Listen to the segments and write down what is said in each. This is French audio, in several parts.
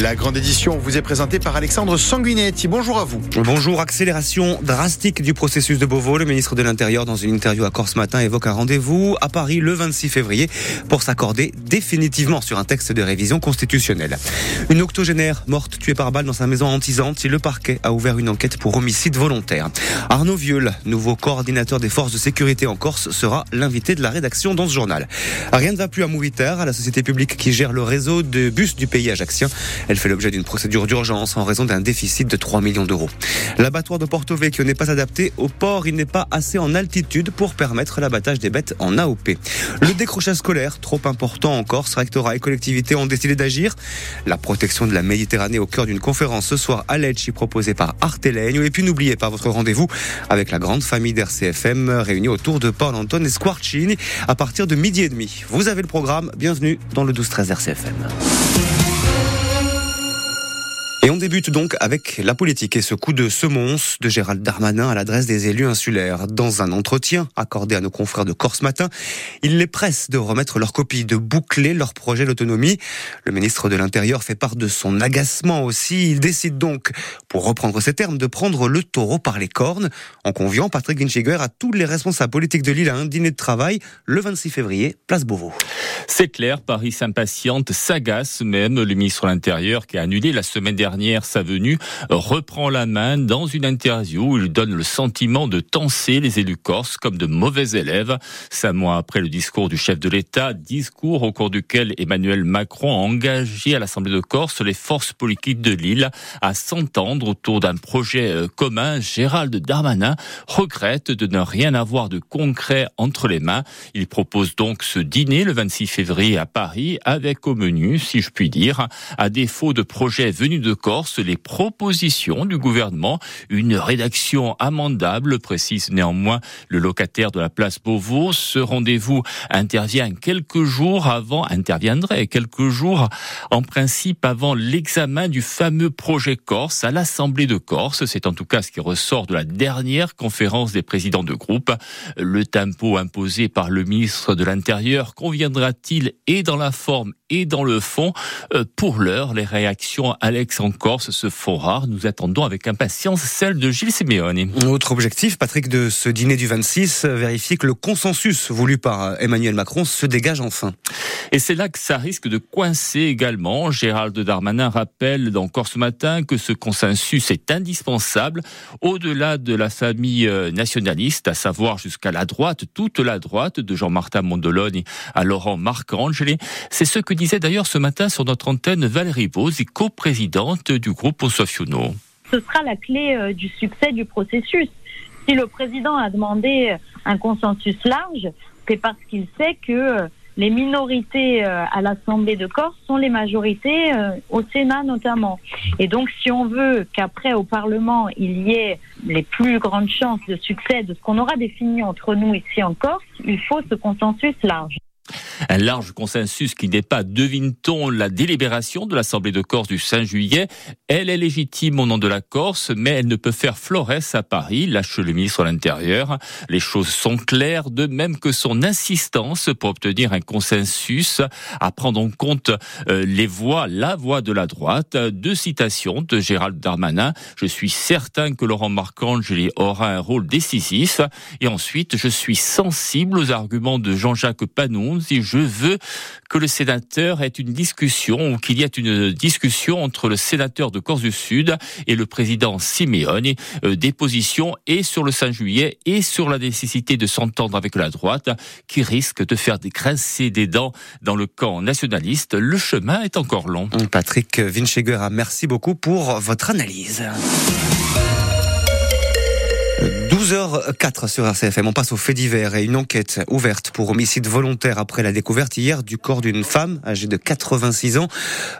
La grande édition vous est présentée par Alexandre Sanguinetti. Bonjour à vous. Bonjour. Accélération drastique du processus de Beauvau. Le ministre de l'Intérieur, dans une interview à Corse matin, évoque un rendez-vous à Paris le 26 février pour s'accorder définitivement sur un texte de révision constitutionnelle. Une octogénaire morte tuée par balle dans sa maison antisante. Le parquet a ouvert une enquête pour homicide volontaire. Arnaud Vieux, nouveau coordinateur des forces de sécurité en Corse, sera l'invité de la rédaction dans ce journal. Rien ne va plus à Mouviter, à la société publique qui gère le réseau de bus du pays ajaxien. Elle fait l'objet d'une procédure d'urgence en raison d'un déficit de 3 millions d'euros. L'abattoir de Porto Vecchio n'est pas adapté au port. Il n'est pas assez en altitude pour permettre l'abattage des bêtes en AOP. Le décrochage scolaire, trop important en Corse, rectorat et collectivités ont décidé d'agir. La protection de la Méditerranée au cœur d'une conférence ce soir à Lecce proposée par Artelegno. Et puis n'oubliez pas votre rendez-vous avec la grande famille d'RCFM réunie autour de Paul Anton et Squarcini à partir de midi et demi. Vous avez le programme. Bienvenue dans le 12-13 RCFM. Et on débute donc avec la politique et ce coup de semonce de Gérald Darmanin à l'adresse des élus insulaires. Dans un entretien accordé à nos confrères de Corse Matin, il les presse de remettre leur copie, de boucler leur projet d'autonomie. Le ministre de l'Intérieur fait part de son agacement aussi. Il décide donc, pour reprendre ses termes, de prendre le taureau par les cornes en conviant Patrick Winchiger à tous les responsables politiques de l'île à un dîner de travail le 26 février, place Beauvau. C'est clair, Paris s'impatiente, s'agace même. Le ministre de l'Intérieur qui a annulé la semaine dernière sa venue, reprend la main dans une interview où il donne le sentiment de tenser les élus corses comme de mauvais élèves. Cinq mois après le discours du chef de l'État, discours au cours duquel Emmanuel Macron a engagé à l'Assemblée de Corse les forces politiques de l'île à s'entendre autour d'un projet euh, commun, Gérald Darmanin regrette de ne rien avoir de concret entre les mains. Il propose donc ce dîner le 26 février à Paris avec au menu, si je puis dire, à défaut de projets venus de Corse les propositions du gouvernement. Une rédaction amendable, précise néanmoins le locataire de la place Beauvau. Ce rendez-vous intervient quelques jours avant, interviendrait quelques jours en principe avant l'examen du fameux projet Corse à l'Assemblée de Corse. C'est en tout cas ce qui ressort de la dernière conférence des présidents de groupe. Le tempo imposé par le ministre de l'Intérieur conviendra-t-il et dans la forme et dans le fond? Euh, Pour l'heure, les réactions Alex en Corse se font rares. Nous attendons avec impatience celle de Gilles Simeone. Autre objectif, Patrick, de ce dîner du 26, vérifier que le consensus voulu par Emmanuel Macron se dégage enfin. Et c'est là que ça risque de coincer également. Gérald Darmanin rappelle dans Corse Matin que ce consensus est indispensable au-delà de la famille euh, nationaliste, à savoir jusqu'à la droite, toute la droite, de Jean-Martin Mondoloni à Laurent Marcangeli. C'est ce que disait d'ailleurs ce matin sur notre antenne Valérie Bose, coprésidente du groupe. Ce sera la clé euh, du succès du processus. Si le président a demandé un consensus large, c'est parce qu'il sait que euh, les minorités euh, à l'Assemblée de Corse sont les majorités au Sénat notamment. Et donc si on veut qu'après au Parlement il y ait les plus grandes chances de succès de ce qu'on aura défini entre nous ici en Corse, il faut ce consensus large. Un large consensus qui n'est pas, devine-t-on, la délibération de l'Assemblée de Corse du 5 juillet. Elle est légitime au nom de la Corse, mais elle ne peut faire florès à Paris, lâche le ministre de l'Intérieur. Les choses sont claires, de même que son insistance pour obtenir un consensus, à prendre en compte euh, les voix, la voix de la droite. Deux citations de Gérald Darmanin. Je suis certain que Laurent Marcangeli aura un rôle décisif. Et ensuite, je suis sensible aux arguments de Jean-Jacques Panon si je veux que le sénateur ait une discussion ou qu'il y ait une discussion entre le sénateur de Corse du Sud et le président Simeone, euh, des positions et sur le 5 juillet et sur la nécessité de s'entendre avec la droite qui risque de faire grincer des dents dans le camp nationaliste. Le chemin est encore long. Patrick Vincheguera, merci beaucoup pour votre analyse. 12h04 sur RCFM. On passe au fait divers et une enquête ouverte pour homicide volontaire après la découverte hier du corps d'une femme âgée de 86 ans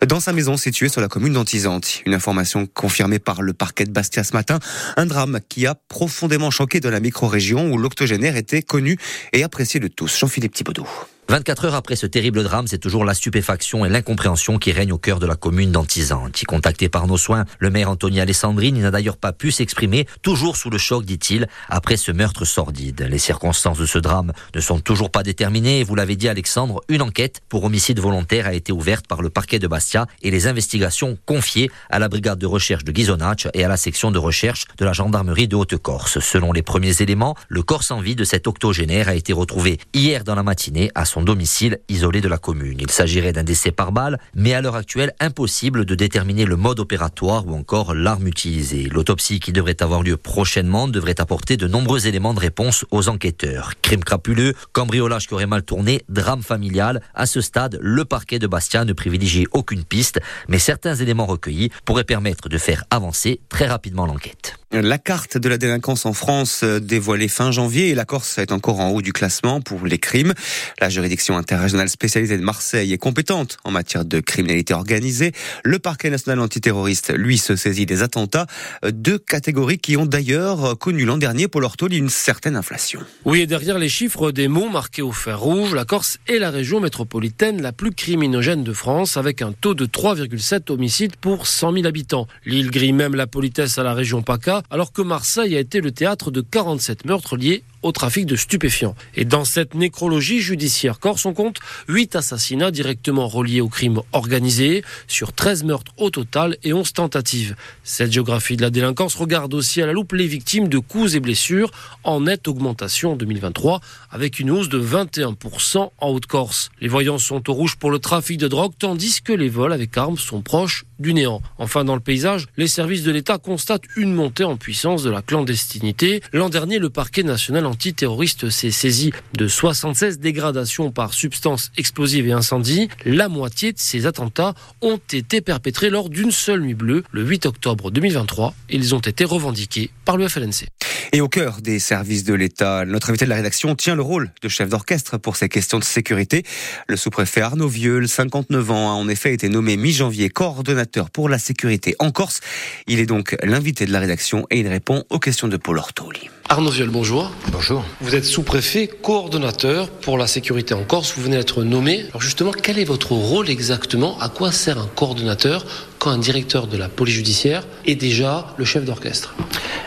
dans sa maison située sur la commune d'Antisante. Une information confirmée par le parquet de Bastia ce matin. Un drame qui a profondément choqué de la micro-région où l'octogénaire était connu et apprécié de tous. Jean-Philippe Thibaudot. 24 heures après ce terrible drame, c'est toujours la stupéfaction et l'incompréhension qui règnent au cœur de la commune d'Antizanti. Contacté par nos soins, le maire Anthony Alessandrini n'a d'ailleurs pas pu s'exprimer, toujours sous le choc, dit-il, après ce meurtre sordide. Les circonstances de ce drame ne sont toujours pas déterminées vous l'avez dit Alexandre, une enquête pour homicide volontaire a été ouverte par le parquet de Bastia et les investigations confiées à la brigade de recherche de Ghisonacci et à la section de recherche de la gendarmerie de Haute-Corse. Selon les premiers éléments, le corps sans vie de cet octogénaire a été retrouvé hier dans la matinée à son domicile isolé de la commune. Il s'agirait d'un décès par balle, mais à l'heure actuelle impossible de déterminer le mode opératoire ou encore l'arme utilisée. L'autopsie qui devrait avoir lieu prochainement devrait apporter de nombreux éléments de réponse aux enquêteurs. Crime crapuleux, cambriolage qui aurait mal tourné, drame familial. À ce stade, le parquet de Bastia ne privilégie aucune piste, mais certains éléments recueillis pourraient permettre de faire avancer très rapidement l'enquête. La carte de la délinquance en France dévoilée fin janvier et la Corse est encore en haut du classement pour les crimes. La juridiction interrégionale spécialisée de Marseille est compétente en matière de criminalité organisée. Le parquet national antiterroriste, lui, se saisit des attentats. Deux catégories qui ont d'ailleurs connu l'an dernier, pour leur une certaine inflation. Oui, et derrière les chiffres des mots marqués au fer rouge, la Corse est la région métropolitaine la plus criminogène de France avec un taux de 3,7 homicides pour 100 000 habitants. L'île grille même la politesse à la région PACA alors que Marseille a été le théâtre de 47 meurtres liés au trafic de stupéfiants. Et dans cette nécrologie judiciaire corse, on compte 8 assassinats directement reliés au crime organisé, sur 13 meurtres au total et 11 tentatives. Cette géographie de la délinquance regarde aussi à la loupe les victimes de coups et blessures en nette augmentation en 2023, avec une hausse de 21% en Haute-Corse. Les voyants sont au rouge pour le trafic de drogue, tandis que les vols avec armes sont proches du néant. Enfin, dans le paysage, les services de l'État constatent une montée en puissance de la clandestinité. L'an dernier, le parquet national antiterroriste s'est saisi de 76 dégradations par substances explosives et incendies. La moitié de ces attentats ont été perpétrés lors d'une seule nuit bleue, le 8 octobre 2023. Ils ont été revendiqués par le FLNC. Et au cœur des services de l'État, notre invité de la rédaction tient le rôle de chef d'orchestre pour ces questions de sécurité. Le sous-préfet Arnaud Vieux, 59 ans, a en effet été nommé mi-janvier coordonnateur pour la sécurité en Corse. Il est donc l'invité de la rédaction et il répond aux questions de Paul Ortoli. Arnaud Viol, bonjour. Bonjour. Vous êtes sous-préfet, coordonnateur pour la sécurité en Corse. Vous venez d'être nommé. Alors justement, quel est votre rôle exactement? À quoi sert un coordonnateur quand un directeur de la police judiciaire est déjà le chef d'orchestre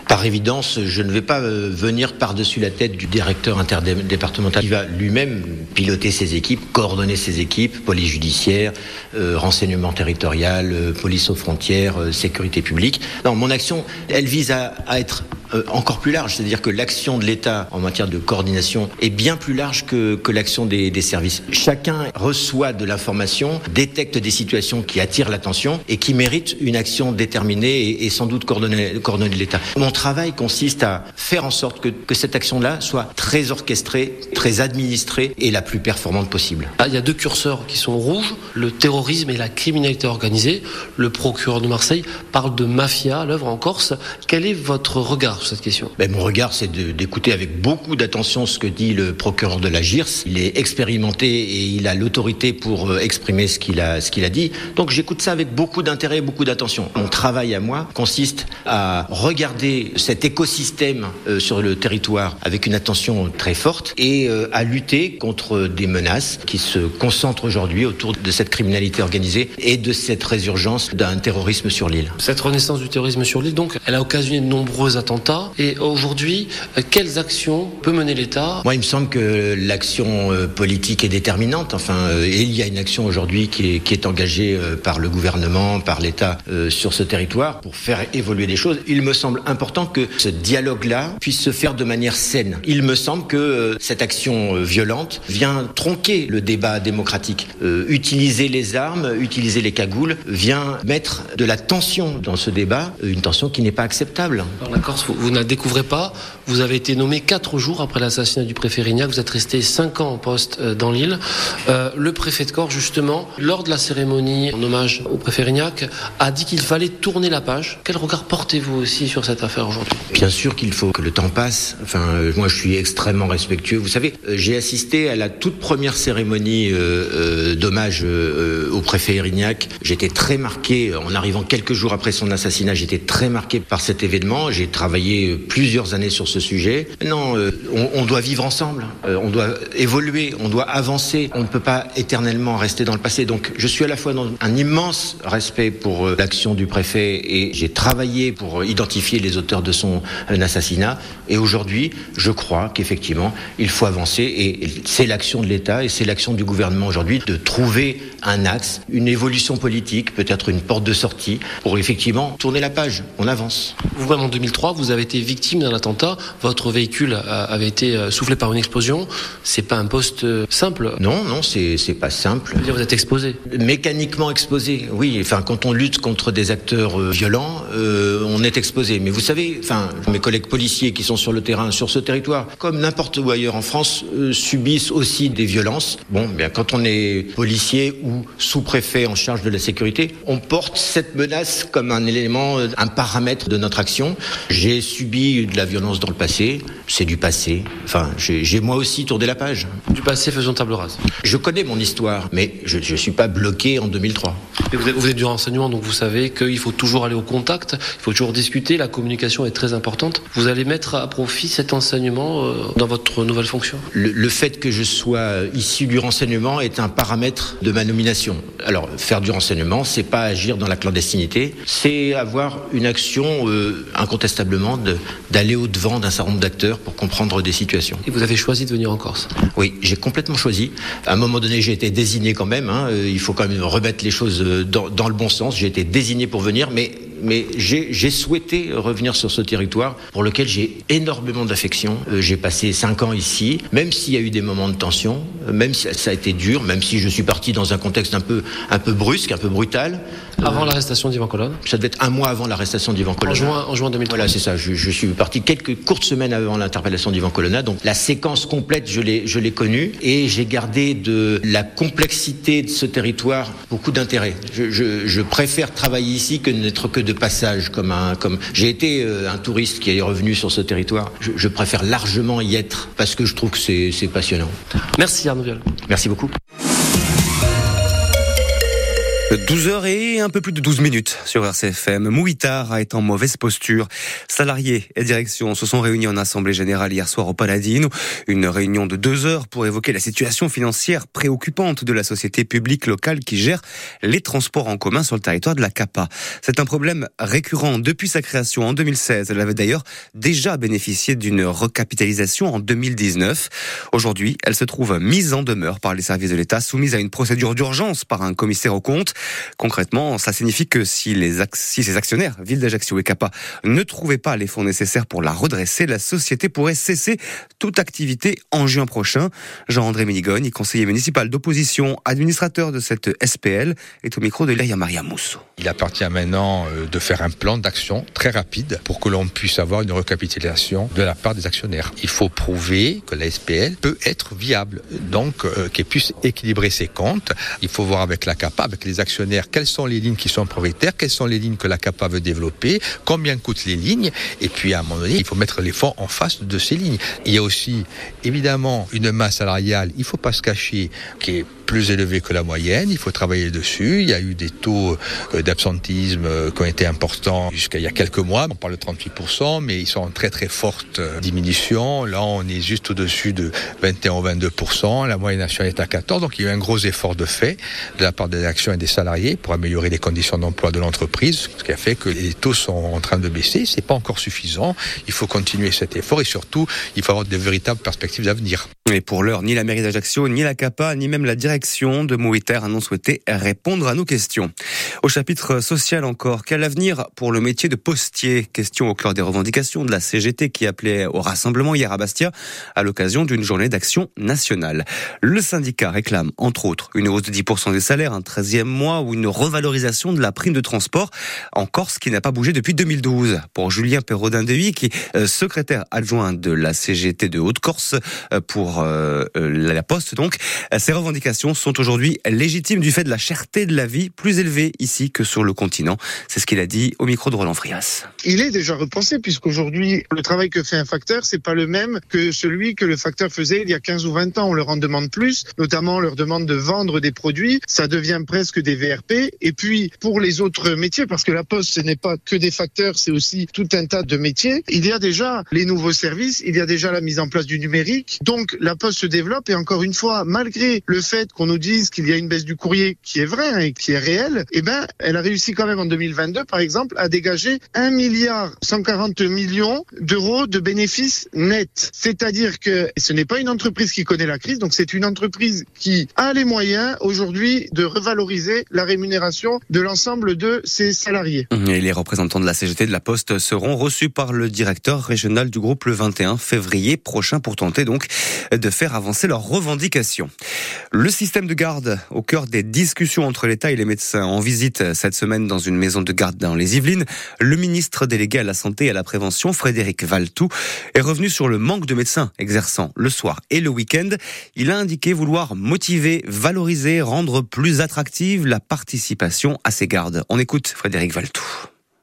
par évidence, je ne vais pas euh, venir par-dessus la tête du directeur interdépartemental qui va lui-même piloter ses équipes, coordonner ses équipes, police judiciaire, euh, renseignement territorial, euh, police aux frontières, sécurité publique. Non, mon action, elle vise à, être encore plus large, c'est-à-dire que l'action de l'État en matière de coordination est bien plus large que, que l'action des, services. Chacun reçoit de l'information, détecte des situations qui attirent l'attention et qui méritent une action déterminée et, et sans doute coordonnée, coordonnée de l'État. Mon travail consiste à faire en sorte que, que cette action-là soit très orchestrée, très administrée et la plus performante possible. Ah, il y a deux curseurs qui sont rouges, le terrorisme et la criminalité organisée. Le procureur de Marseille parle de mafia à l'œuvre en Corse. Quel est votre regard sur cette question? Ben, Mon regard, c'est d'écouter avec beaucoup d'attention ce que dit le procureur de la GIRS. Il est expérimenté et il a l'autorité pour euh, exprimer ce qu'il a, ce qu'il a dit. Donc j'écoute ça avec beaucoup d'intérêt et beaucoup d'attention. Mon travail à moi consiste à regarder cet écosystème euh, sur le territoire avec une attention très forte et euh, à lutter contre des menaces qui se concentrent aujourd'hui autour de cette criminalité organisée et de cette résurgence d'un terrorisme sur l'île. Cette renaissance du terrorisme sur l'île, donc, elle a occasionné de nombreux attentats et aujourd'hui, euh, quelles actions peut mener l'État? Moi, il me semble que l'action politique est déterminante. Enfin, il y a une action aujourd'hui qui est engagée par le gouvernement, par l'État sur ce territoire pour faire évoluer les choses. Il me semble important que ce dialogue-là puisse se faire de manière saine. Il me semble que cette action violente vient tronquer le débat démocratique. utiliser les armes, utiliser les cagoules vient mettre de la tension dans ce débat, une tension qui n'est pas acceptable. Alors, la Corse, vous ne la découvrez pas. Vous avez été nommé quatre jours après l'assassinat du préfet Rignac. Vous êtes resté cinq ans en poste euh, dans l'île. Euh, le préfet de Corps, justement, lors de la cérémonie en hommage au préfet Rignac, A dit qu'il fallait tourner la page. Quel regard portez-vous aussi sur cette affaire aujourd'hui? Bien sûr qu'il faut que le temps passe. Enfin, euh, moi, je suis extrêmement respectueux. Vous savez, euh, j'ai assisté à la toute première cérémonie euh, d'hommage au préfet Erignac. J'étais très marqué, en arrivant quelques jours après son assassinat, j'étais très marqué par cet événement. J'ai travaillé plusieurs années sur ce sujet. Non, on, on, doit vivre ensemble. on doit évoluer. On doit avancer. On ne peut pas éternellement rester dans le passé. Donc, je suis à la fois dans un immense respect pour l'action du préfet et j'ai travaillé pour identifier les auteurs de son assassinat. Et aujourd'hui, je crois qu'effectivement, il faut avancer et c'est l'action de l'État et c'est l'action du gouvernement aujourd'hui de trouver un axe, une évolution politique, peut-être une porte de sortie pour effectivement tourner la page. On avance. Vous-même, en 2003, vous avez été victime d'un attentat. Votre véhicule avait été euh, soufflé par une explosion. C'est pas un poste euh, simple. Non, non, c'est pas simple. Vous êtes exposé. Mécaniquement exposé. Oui. Enfin, quand on lutte contre des acteurs euh, violents, on est exposé. Mais vous savez, enfin, mes collègues policiers qui sont sur le terrain, sur ce territoire, comme n'importe où ailleurs en France, subissent aussi des violences. Bon, bien, quand on est policier ou sous-préfet en charge de la sécurité, on porte cette menace comme un élément, un paramètre de notre action. J'ai subi de la violence dans le passé, c'est du passé. Enfin, j'ai moi aussi tourné la page. Du passé, faisons table rase. Je connais mon histoire, mais je ne suis pas bloqué en 2003. vous, êtes, vous êtes du donc vous savez qu'il faut toujours aller au contact, il faut toujours discuter, la communication est très importante. Vous allez mettre à profit cet enseignement euh, dans votre nouvelle fonction? Le, le fait que je sois issu du renseignement est un paramètre de ma nomination alors, faire du renseignement, c'est pas agir dans la clandestinité, c'est avoir une action euh, incontestablement d'aller au-devant d'un certain nombre d'acteurs pour comprendre des situations. Et vous avez choisi de venir en Corse? Oui, j'ai complètement choisi. À un moment donné, j'ai été désigné quand même. Hein, euh, il faut quand même remettre les choses dans, dans le bon J'ai été désigné pour venir, mais mais j'ai souhaité revenir sur ce territoire pour lequel j'ai énormément d'affection. Euh, j'ai passé cinq ans ici, même s'il y a eu des moments de tension, euh, même si ça a été dur, même si je suis parti dans un contexte un peu, un peu brusque, un peu brutal. Avant euh, l'arrestation d'Ivan Colonne Ça devait être un mois avant l'arrestation d'Ivan Colonna. En juin, en juin 2003. Voilà, c'est ça. Je, je, suis parti quelques courtes semaines avant l'interpellation d'Ivan Colonna. Donc la séquence complète, je l'ai connue et j'ai gardé de la complexité de ce territoire beaucoup d'intérêt. Je, je, je préfère travailler ici que n'être que de passage comme un comme j'ai été euh, un touriste qui est revenu sur ce territoire. Je, je, préfère largement y être parce que je trouve que c'est passionnant. Merci Arnaud Viol. Merci beaucoup. 12h et un peu plus de 12 minutes sur RCFM. Mouitar a été en mauvaise posture. Salariés et direction se sont réunis en assemblée générale hier soir au Paladine. Une réunion de deux heures pour évoquer la situation financière préoccupante de la société publique locale qui gère les transports en commun sur le territoire de la CAPA. C'est un problème récurrent depuis sa création en 2016. Elle avait d'ailleurs déjà bénéficié d'une recapitalisation en 2019. Aujourd'hui, elle se trouve mise en demeure par les services de l'État, soumise à une procédure d'urgence par un commissaire aux comptes. Concrètement, ça signifie que si, les si ces actionnaires, Ville d'Ajaccio et Capa, ne trouvaient pas les fonds nécessaires pour la redresser, la société pourrait cesser toute activité en juin prochain. Jean-André Ménigogne, conseiller municipal d'opposition, administrateur de cette SPL, est au micro de Leia Maria Mousso. Il appartient maintenant euh, de faire un plan d'action très rapide pour que l'on puisse avoir une recapitalisation de la part des actionnaires. Il faut prouver que la SPL peut être viable, donc euh, qu'elle puisse équilibrer ses comptes. Il faut voir avec la CAPA, avec les actionnaires, quelles sont les lignes qui sont propriétaires, quelles sont les lignes que la CAPA veut développer, combien coûtent les lignes, et puis à un moment donné, il faut mettre les fonds en face de ces lignes. Il y a aussi évidemment une masse salariale, il ne faut pas se cacher, qui est plus élevé que la moyenne. Il faut travailler dessus. Il y a eu des taux euh, d'absentisme euh, qui ont été importants jusqu'à il y a quelques mois. On parle de 38%, mais ils sont en très très forte euh, diminution. Là, on est juste au-dessus de 21 ou 22%. La moyenne nationale est à 14%. Donc, il y a eu un gros effort de fait de la part des actions et des salariés pour améliorer les conditions d'emploi de l'entreprise, ce qui a fait que les taux sont en train de baisser. C'est pas encore suffisant. Il faut continuer cet effort et surtout, il faut avoir de véritables perspectives d'avenir. Mais pour l'heure, ni la mairie d'Ajaccio, ni la CAPA, ni même la direction de Mouiter n'ont souhaité répondre à nos questions. Au chapitre social encore, quel avenir pour le métier de postier? Question au cœur des revendications de la CGT qui appelait au rassemblement hier à Bastia à l'occasion d'une journée d'action nationale. Le syndicat réclame, entre autres, une hausse de 10% des salaires, un 13e mois ou une revalorisation de la prime de transport en Corse qui n'a pas bougé depuis 2012. Pour Julien Perrodin-Dehuy, qui est euh, secrétaire adjoint de la CGT de Haute-Corse, euh, pour pour euh, la Poste. Donc, ces revendications sont aujourd'hui légitimes du fait de la cherté de la vie plus élevée ici que sur le continent. C'est ce qu'il a dit au micro de Roland Frias. Il est déjà repensé puisqu'aujourd'hui, le travail que fait un facteur, c'est pas le même que celui que le facteur faisait il y a 15 ou 20 ans. On leur en demande plus, notamment on leur demande de vendre des produits. Ça devient presque des VRP. Et puis, pour les autres métiers, parce que la Poste, ce n'est pas que des facteurs, c'est aussi tout un tas de métiers, il y a déjà les nouveaux services, il y a déjà la mise en place du numérique. Donc, la Poste se développe et encore une fois, malgré le fait qu'on nous dise qu'il y a une baisse du courrier qui est vraie hein, et qui est réelle, eh ben, elle a réussi quand même en 2022, par exemple, à dégager 1 milliard 140 millions d'euros de bénéfices nets. C'est-à-dire que ce n'est pas une entreprise qui connaît la crise, donc c'est une entreprise qui a les moyens aujourd'hui de revaloriser la rémunération de l'ensemble de ses salariés. Les représentants de la CGT de la Poste seront reçus par le directeur régional du groupe le 21 février prochain pour tenter donc de faire avancer leurs revendications. Le système de garde au cœur des discussions entre l'État et les médecins en visite cette semaine dans une maison de garde dans les Yvelines. Le ministre délégué à la santé et à la prévention, Frédéric Valtou, est revenu sur le manque de médecins exerçant le soir et le week-end. Il a indiqué vouloir motiver, valoriser, rendre plus attractive la participation à ces gardes. On écoute Frédéric Valtou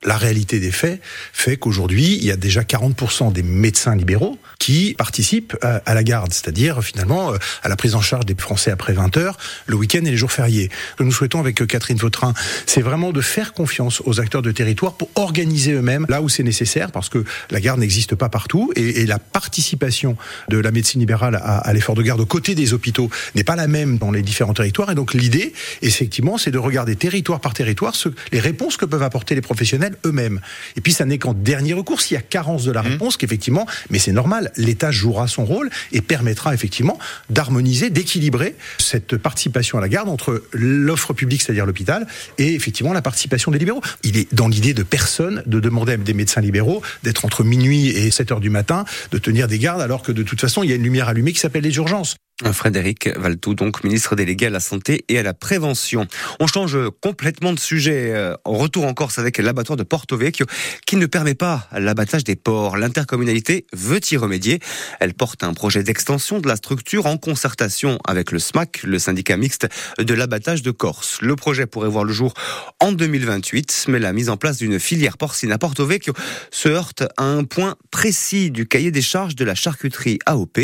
la réalité des faits fait qu'aujourd'hui, il y a déjà 40% des médecins libéraux qui participent à, la garde, c'est-à-dire finalement euh, à la prise en charge des Français après 20 heures, le week-end et les jours fériés. Ce que nous souhaitons avec euh, Catherine Vautrin, c'est vraiment de faire confiance aux acteurs de territoire pour organiser eux-mêmes là où c'est nécessaire, parce que la garde n'existe pas partout et, la participation de la médecine libérale à, à l'effort de garde aux côtés des hôpitaux n'est pas la même dans les différents territoires. Et donc l'idée, effectivement, c'est de regarder territoire par territoire ce, les réponses que peuvent apporter les professionnels eux-mêmes. Et puis ça n'est qu'en dernier recours, s'il y a carence de la mmh. réponse, qu'effectivement, mais c'est normal, l'État jouera son rôle et permettra effectivement d'harmoniser, d'équilibrer cette participation à la garde entre l'offre publique, c'est-à-dire l'hôpital, et effectivement la participation des libéraux. Il est dans l'idée de personne de demander à des médecins libéraux d'être entre minuit et 7 heures du matin, de tenir des gardes, alors que de toute façon, il y a une lumière allumée qui s'appelle les urgences. Frédéric Valtou, donc ministre délégué à la santé et à la prévention. On change complètement de sujet. Euh, en retour en Corse avec l'abattoir de Porto Vecchio qui ne permet pas l'abattage des porcs. L'intercommunalité veut y remédier. Elle porte un projet d'extension de la structure en concertation avec le SMAC, le syndicat mixte de l'abattage de Corse. Le projet pourrait voir le jour en 2028, mais la mise en place d'une filière porcine à Porto Vecchio se heurte à un point précis du cahier des charges de la charcuterie AOP.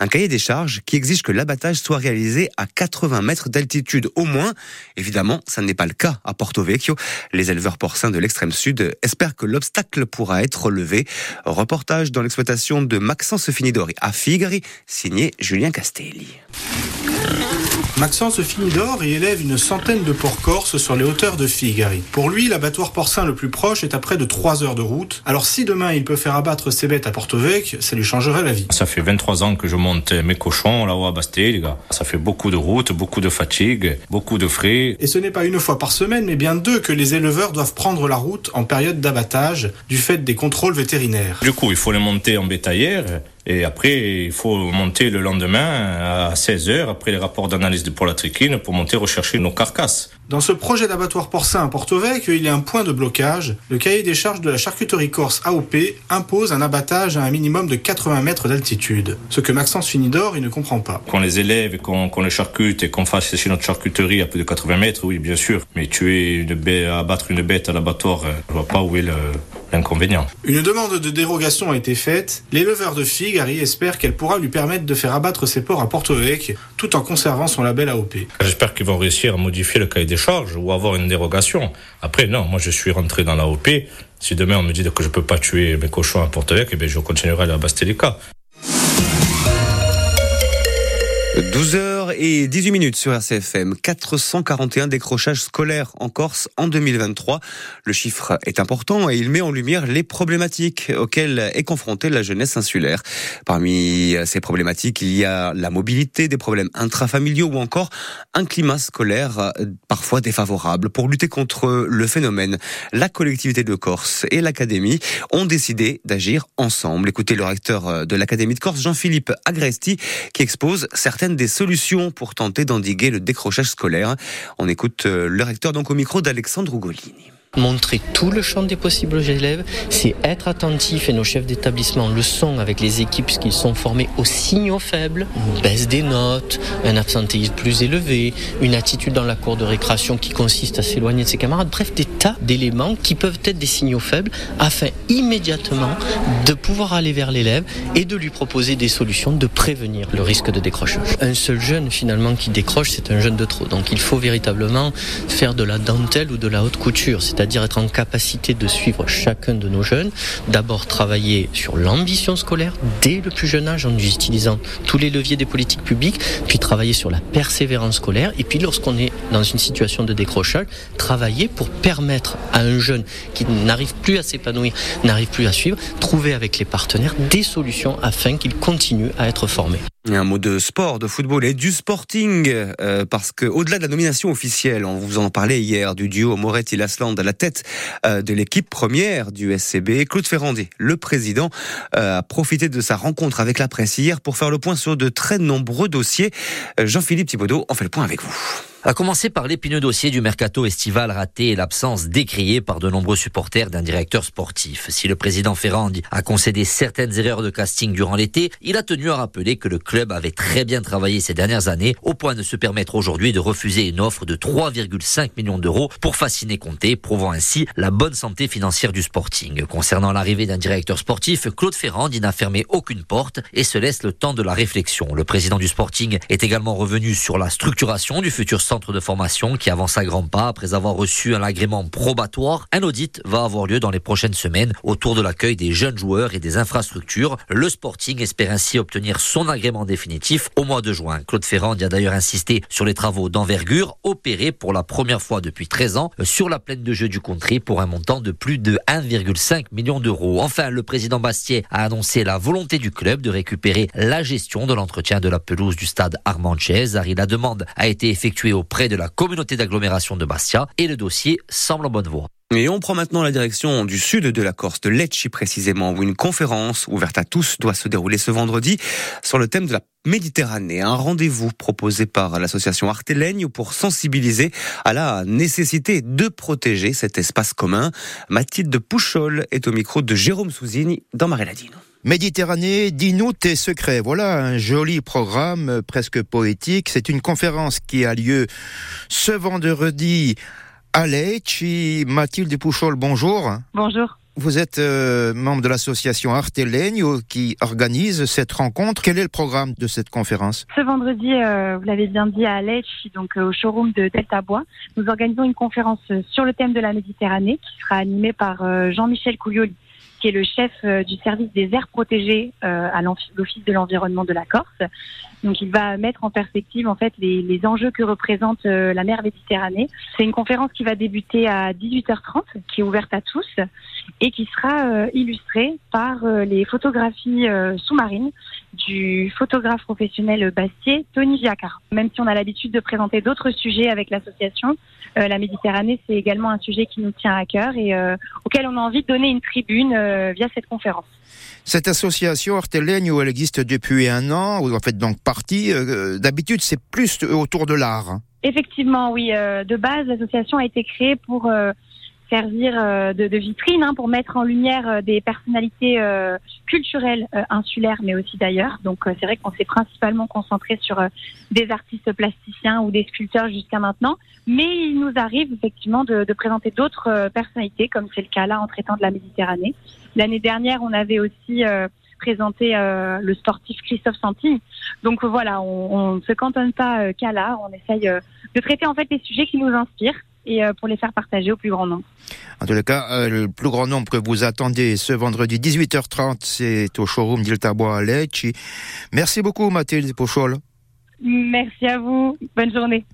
Un cahier des charges qui exige que l'abattage soit réalisé à 80 mètres d'altitude au moins. Évidemment, ça n'est pas le cas à Porto Vecchio. Les éleveurs porcins de l'extrême sud espèrent que l'obstacle pourra être levé. Reportage dans l'exploitation de Maxence Finidori à Figari, signé Julien Castelli. Maxence Finidor y élève une centaine de porcs corses sur les hauteurs de Figari. Pour lui, l'abattoir porcin le plus proche est à près de 3 heures de route. Alors si demain il peut faire abattre ses bêtes à Porto Vecchio, ça lui changerait la vie. Ça fait 23 ans que je monte mes cochons là-haut à Basté, les gars. Ça fait beaucoup de route, beaucoup de fatigue, beaucoup de frais. Et ce n'est pas une fois par semaine, mais bien deux que les éleveurs doivent prendre la route en période d'abattage du fait des contrôles vétérinaires. Du coup, il faut les monter en bétaillère et après, il faut monter le lendemain à 16 heures, après les rapports d'analyse pour la trichine, pour monter rechercher nos carcasses. Dans ce projet d'abattoir porcin à Porto Vecchio, il y a un point de blocage. Le cahier des charges de la charcuterie corse AOP impose un abattage à un minimum de 80 mètres d'altitude. Ce que Maxence Finidor, il ne comprend pas. Qu'on les élève, qu'on les charcute et qu'on fasse sécher notre charcuterie à plus de 80 mètres, oui, bien sûr. Mais tuer une bête, abattre une bête à l'abattoir, euh, je vois pas où est le, l'inconvénient. Une demande de dérogation a été faite. L'éleveur de Figari espère qu'elle pourra lui permettre de faire abattre ses porcs à Porto Vecchio tout en conservant son label AOP. J'espère qu'ils vont réussir à modifier le cahier des charges ou avoir une dérogation. Après, non, moi je suis rentré dans l'AOP. Si demain on me dit que je peux pas tuer mes cochons à Porto Vecchio, eh je continuerai à la Bastelica. 12h et 18 minutes sur RCFM. 441 décrochages scolaires en Corse en 2023. Le chiffre est important et il met en lumière les problématiques auxquelles est confrontée la jeunesse insulaire. Parmi ces problématiques, il y a la mobilité, des problèmes intrafamiliaux ou encore un climat scolaire parfois défavorable. Pour lutter contre le phénomène, la collectivité de Corse et l'académie ont décidé d'agir ensemble. Écoutez le recteur de l'académie de Corse, Jean-Philippe Agresti, qui expose certaines des solutions pour tenter d'endiguer le décrochage scolaire. On écoute euh, le recteur donc au micro d'Alexandre Ugolini. Montrer tout le champ des possibles aux élèves, c'est être attentif et nos chefs d'établissement le sont avec les équipes qui sont formées aux signaux faibles, une baisse des notes, un absentéisme plus élevé, une attitude dans la cour de récréation qui consiste à s'éloigner de ses camarades, bref, des tas d'éléments qui peuvent être des signaux faibles afin immédiatement de pouvoir aller vers l'élève et de lui proposer des solutions, de prévenir le risque de décrochage. Un seul jeune finalement qui décroche, c'est un jeune de trop. Donc il faut véritablement faire de la dentelle ou de la haute couture, être en capacité de suivre chacun de nos jeunes, d'abord travailler sur l'ambition scolaire dès le plus jeune âge en utilisant tous les leviers des politiques publiques, puis travailler sur la persévérance scolaire, et puis lorsqu'on est dans une situation de décrochage, travailler pour permettre à un jeune qui n'arrive plus à s'épanouir, n'arrive plus à suivre, trouver avec les partenaires des solutions afin qu'il continue à être formé. Un mot de sport, de football et du sporting, euh, parce que au-delà de la nomination officielle, on vous en parlait hier, du duo Moretti-Lasland à la tête euh, de l'équipe première du SCB, Claude Ferrandi, le président, euh, a profité de sa rencontre avec la presse hier pour faire le point sur de très nombreux dossiers. Jean-Philippe Thibaudot, on fait le point avec vous. A commencer par l'épineux dossier du mercato estival raté et l'absence décriée par de nombreux supporters d'un directeur sportif. Si le président Ferrandi a concédé certaines erreurs de casting durant l'été, il a tenu à rappeler que le club avait très bien travaillé ces dernières années au point de se permettre aujourd'hui de refuser une offre de 3,5 millions d'euros pour fasciner Comté, prouvant ainsi la bonne santé financière du Sporting. Concernant l'arrivée d'un directeur sportif, Claude Ferrandi n'a fermé aucune porte et se laisse le temps de la réflexion. Le président du Sporting est également revenu sur la structuration du futur centre centre de formation qui avance à grands pas après avoir reçu un agrément probatoire. Un audit va avoir lieu dans les prochaines semaines autour de l'accueil des jeunes joueurs et des infrastructures. Le Sporting espère ainsi obtenir son agrément définitif au mois de juin. Claude Ferrand y a d'ailleurs insisté sur les travaux d'envergure opérés pour la première fois depuis 13 ans sur la plaine de jeu du country pour un montant de plus de 1,5 million d'euros. Enfin, le président Bastier a annoncé la volonté du club de récupérer la gestion de l'entretien de la pelouse du stade Armand Harry, la demande a été effectuée au auprès de la communauté d'agglomération de Bastia et le dossier semble en bonne voie. Et on prend maintenant la direction du sud de la Corse, de Lecce précisément, où une conférence ouverte à tous doit se dérouler ce vendredi sur le thème de la Méditerranée. Un rendez-vous proposé par l'association Arteleigne pour sensibiliser à la nécessité de protéger cet espace commun. Mathilde Pouchol est au micro de Jérôme Souzini dans Maréladino. Méditerranée, dis-nous tes secrets. Voilà un joli programme euh, presque poétique. C'est une conférence qui a lieu ce vendredi à Lecce. Mathilde Pouchol, bonjour. Bonjour. Vous êtes euh, membre de l'association Artelegno qui organise cette rencontre. Quel est le programme de cette conférence? Ce vendredi, euh, vous l'avez bien dit, à Lecce, donc au showroom de Delta Bois, nous organisons une conférence sur le thème de la Méditerranée qui sera animée par Jean-Michel Coulioli qui est le chef euh, du service des aires protégées euh, à l'Office de l'environnement de la Corse. Donc, il va mettre en perspective en fait les, les enjeux que représente euh, la mer Méditerranée. C'est une conférence qui va débuter à 18h30, qui est ouverte à tous et qui sera illustrée par les photographies sous-marines du photographe professionnel Bastier, Tony Giacar. Même si on a l'habitude de présenter d'autres sujets avec l'association, la Méditerranée, c'est également un sujet qui nous tient à cœur et auquel on a envie de donner une tribune euh, via cette conférence. Cette association où elle existe depuis un an, ou en fait donc partie. Euh, d'habitude, c'est plus autour de l'art. Hein. Effectivement, oui. Euh, de base, l'association a été créée pour servir de, de, vitrine hein, pour mettre en lumière des personnalités culturelles insulaires, mais aussi d'ailleurs. Donc c'est vrai qu'on s'est principalement concentré sur des artistes plasticiens ou des sculpteurs jusqu'à maintenant, mais il nous arrive effectivement de, de présenter d'autres personnalités, comme c'est le cas là en traitant de la Méditerranée. L'année dernière, on avait aussi présenté le sportif Christophe Santi. Donc voilà, on ne se cantonne pas qu'à là, on essaye de traiter en fait les sujets qui nous inspirent et euh, pour les faire partager au plus grand nombre. En tous les cas, euh, le plus grand nombre que vous attendez ce vendredi 18h30, c'est au showroom d'Iltabois à Lecce. Merci beaucoup Mathilde Pochol. Merci à vous. Bonne journée.